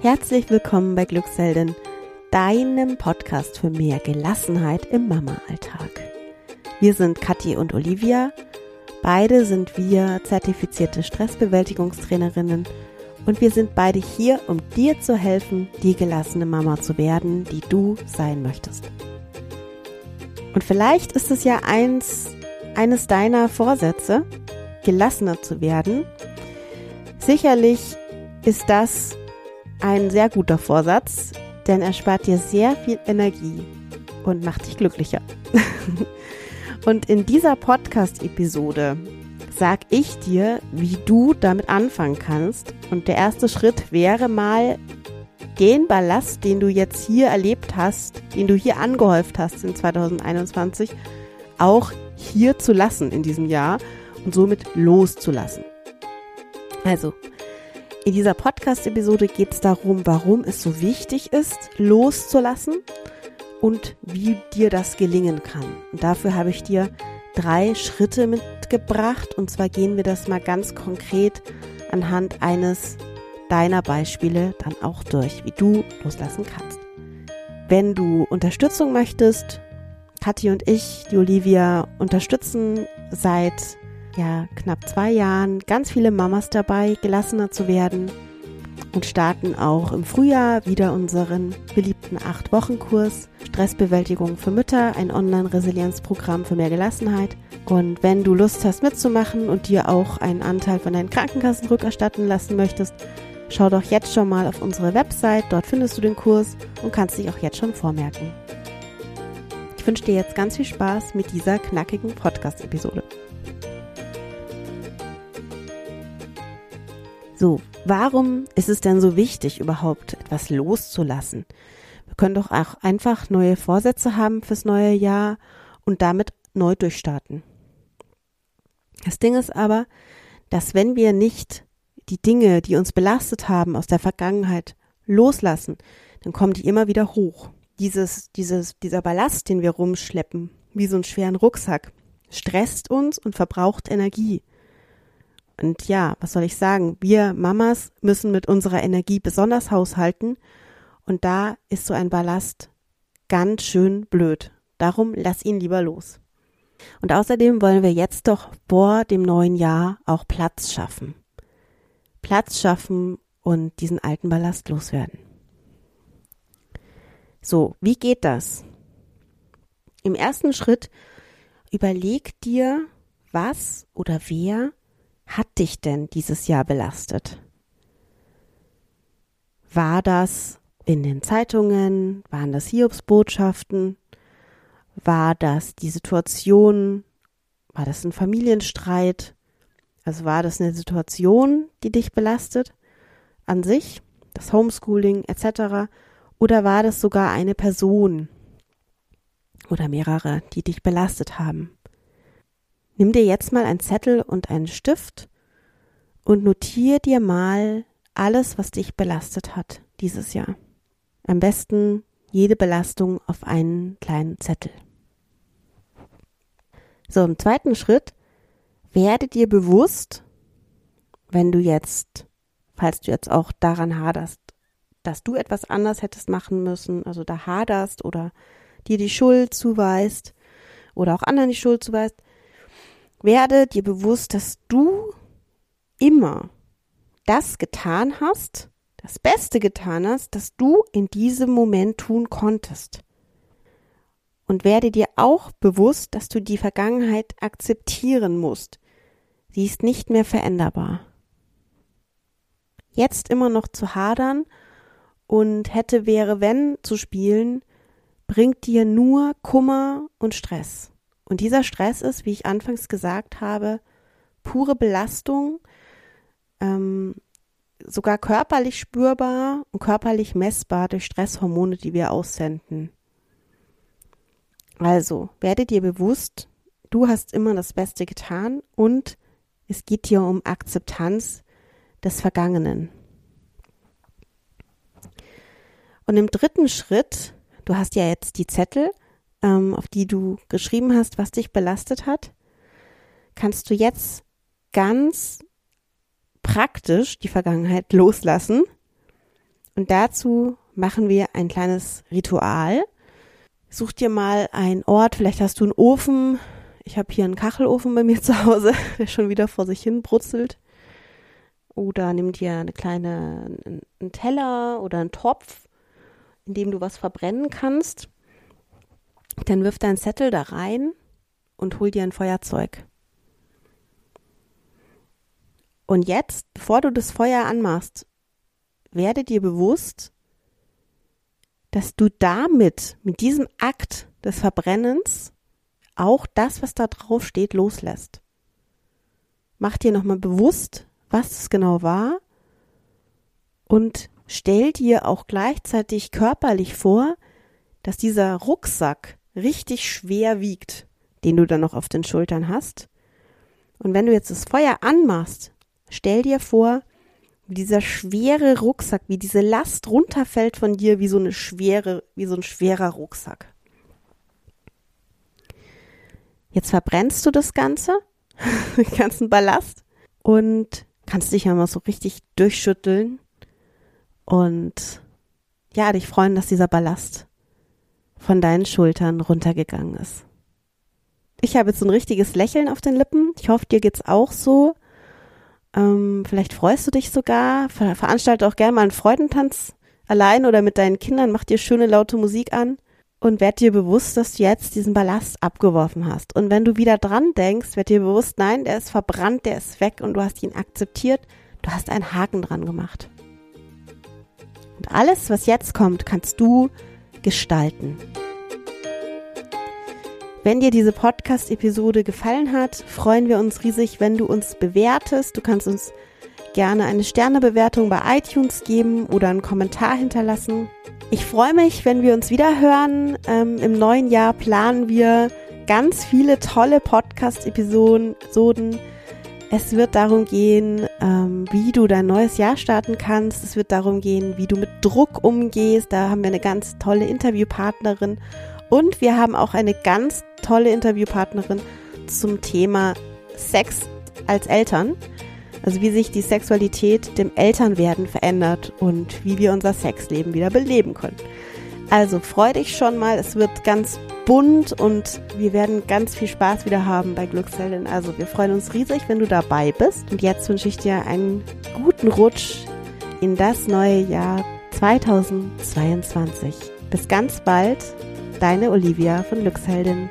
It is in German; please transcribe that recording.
Herzlich willkommen bei Glücksheldin, deinem Podcast für mehr Gelassenheit im Mama-Alltag. Wir sind Kathi und Olivia. Beide sind wir zertifizierte Stressbewältigungstrainerinnen und wir sind beide hier, um dir zu helfen, die gelassene Mama zu werden, die du sein möchtest. Und vielleicht ist es ja eins, eines deiner Vorsätze, gelassener zu werden. Sicherlich ist das ein sehr guter Vorsatz, denn er spart dir sehr viel Energie und macht dich glücklicher. und in dieser Podcast-Episode sag ich dir, wie du damit anfangen kannst. Und der erste Schritt wäre mal, den Ballast, den du jetzt hier erlebt hast, den du hier angehäuft hast in 2021, auch hier zu lassen in diesem Jahr und somit loszulassen. Also, in dieser Podcast-Episode geht es darum, warum es so wichtig ist, loszulassen und wie dir das gelingen kann. Und dafür habe ich dir drei Schritte mitgebracht. Und zwar gehen wir das mal ganz konkret anhand eines deiner Beispiele dann auch durch, wie du loslassen kannst. Wenn du Unterstützung möchtest, Kathi und ich, die Olivia, unterstützen seit ja, knapp zwei Jahren ganz viele Mamas dabei, gelassener zu werden und starten auch im Frühjahr wieder unseren beliebten acht Wochen Kurs Stressbewältigung für Mütter, ein Online-Resilienzprogramm für mehr Gelassenheit. Und wenn du Lust hast mitzumachen und dir auch einen Anteil von deinen Krankenkassen rückerstatten lassen möchtest, schau doch jetzt schon mal auf unsere Website, dort findest du den Kurs und kannst dich auch jetzt schon vormerken. Ich wünsche dir jetzt ganz viel Spaß mit dieser knackigen Podcast-Episode. So, warum ist es denn so wichtig, überhaupt etwas loszulassen? Wir können doch auch einfach neue Vorsätze haben fürs neue Jahr und damit neu durchstarten. Das Ding ist aber, dass wenn wir nicht die Dinge, die uns belastet haben aus der Vergangenheit, loslassen, dann kommen die immer wieder hoch. Dieses, dieses, dieser Ballast, den wir rumschleppen, wie so einen schweren Rucksack, stresst uns und verbraucht Energie. Und ja, was soll ich sagen? Wir Mamas müssen mit unserer Energie besonders haushalten. Und da ist so ein Ballast ganz schön blöd. Darum lass ihn lieber los. Und außerdem wollen wir jetzt doch vor dem neuen Jahr auch Platz schaffen. Platz schaffen und diesen alten Ballast loswerden. So, wie geht das? Im ersten Schritt überleg dir, was oder wer hat dich denn dieses Jahr belastet? War das in den Zeitungen? Waren das Hiobsbotschaften? War das die Situation? War das ein Familienstreit? Also war das eine Situation, die dich belastet an sich, das Homeschooling etc. Oder war das sogar eine Person oder mehrere, die dich belastet haben? Nimm dir jetzt mal einen Zettel und einen Stift und notier dir mal alles, was dich belastet hat dieses Jahr. Am besten jede Belastung auf einen kleinen Zettel. So, im zweiten Schritt werde dir bewusst, wenn du jetzt, falls du jetzt auch daran haderst, dass du etwas anders hättest machen müssen, also da haderst oder dir die Schuld zuweist oder auch anderen die Schuld zuweist, werde dir bewusst, dass du immer das getan hast, das Beste getan hast, das du in diesem Moment tun konntest. Und werde dir auch bewusst, dass du die Vergangenheit akzeptieren musst. Sie ist nicht mehr veränderbar. Jetzt immer noch zu hadern und hätte, wäre, wenn zu spielen, bringt dir nur Kummer und Stress. Und dieser Stress ist, wie ich anfangs gesagt habe, pure Belastung, ähm, sogar körperlich spürbar und körperlich messbar durch Stresshormone, die wir aussenden. Also, werde dir bewusst, du hast immer das Beste getan und es geht hier um Akzeptanz des Vergangenen. Und im dritten Schritt, du hast ja jetzt die Zettel, ähm, auf die du geschrieben hast, was dich belastet hat, kannst du jetzt ganz praktisch die Vergangenheit loslassen Und dazu machen wir ein kleines Ritual. Such dir mal einen Ort, vielleicht hast du einen Ofen. Ich habe hier einen Kachelofen bei mir zu Hause, der schon wieder vor sich hin brutzelt. Oder nimm dir eine kleine, einen Teller oder einen Topf, in dem du was verbrennen kannst. Dann wirf deinen Zettel da rein und hol dir ein Feuerzeug. Und jetzt, bevor du das Feuer anmachst, werde dir bewusst, dass du damit, mit diesem Akt des Verbrennens, auch das, was da drauf steht, loslässt. Mach dir nochmal bewusst, was es genau war und stell dir auch gleichzeitig körperlich vor, dass dieser Rucksack richtig schwer wiegt, den du dann noch auf den Schultern hast. Und wenn du jetzt das Feuer anmachst, stell dir vor, wie dieser schwere Rucksack, wie diese Last runterfällt von dir, wie so eine schwere, wie so ein schwerer Rucksack. Jetzt verbrennst du das Ganze, den ganzen Ballast und kannst dich ja mal so richtig durchschütteln und ja, dich freuen, dass dieser Ballast von deinen Schultern runtergegangen ist. Ich habe jetzt so ein richtiges Lächeln auf den Lippen. Ich hoffe, dir geht's auch so. Ähm, vielleicht freust du dich sogar. Ver veranstalte auch gerne mal einen Freudentanz allein oder mit deinen Kindern. Mach dir schöne laute Musik an und werd dir bewusst, dass du jetzt diesen Ballast abgeworfen hast. Und wenn du wieder dran denkst, werd dir bewusst, nein, der ist verbrannt, der ist weg und du hast ihn akzeptiert. Du hast einen Haken dran gemacht. Und alles, was jetzt kommt, kannst du gestalten. Wenn dir diese Podcast-Episode gefallen hat, freuen wir uns riesig, wenn du uns bewertest. Du kannst uns gerne eine Sternebewertung bei iTunes geben oder einen Kommentar hinterlassen. Ich freue mich, wenn wir uns wieder hören. Ähm, Im neuen Jahr planen wir ganz viele tolle Podcast-Episoden. Es wird darum gehen, ähm, wie du dein neues Jahr starten kannst. Es wird darum gehen, wie du mit Druck umgehst. Da haben wir eine ganz tolle Interviewpartnerin. Und wir haben auch eine ganz tolle Interviewpartnerin zum Thema Sex als Eltern. Also wie sich die Sexualität dem Elternwerden verändert und wie wir unser Sexleben wieder beleben können. Also freu dich schon mal, es wird ganz bunt und wir werden ganz viel Spaß wieder haben bei Glücksheldin. Also wir freuen uns riesig, wenn du dabei bist. Und jetzt wünsche ich dir einen guten Rutsch in das neue Jahr 2022. Bis ganz bald, deine Olivia von Glücksheldin.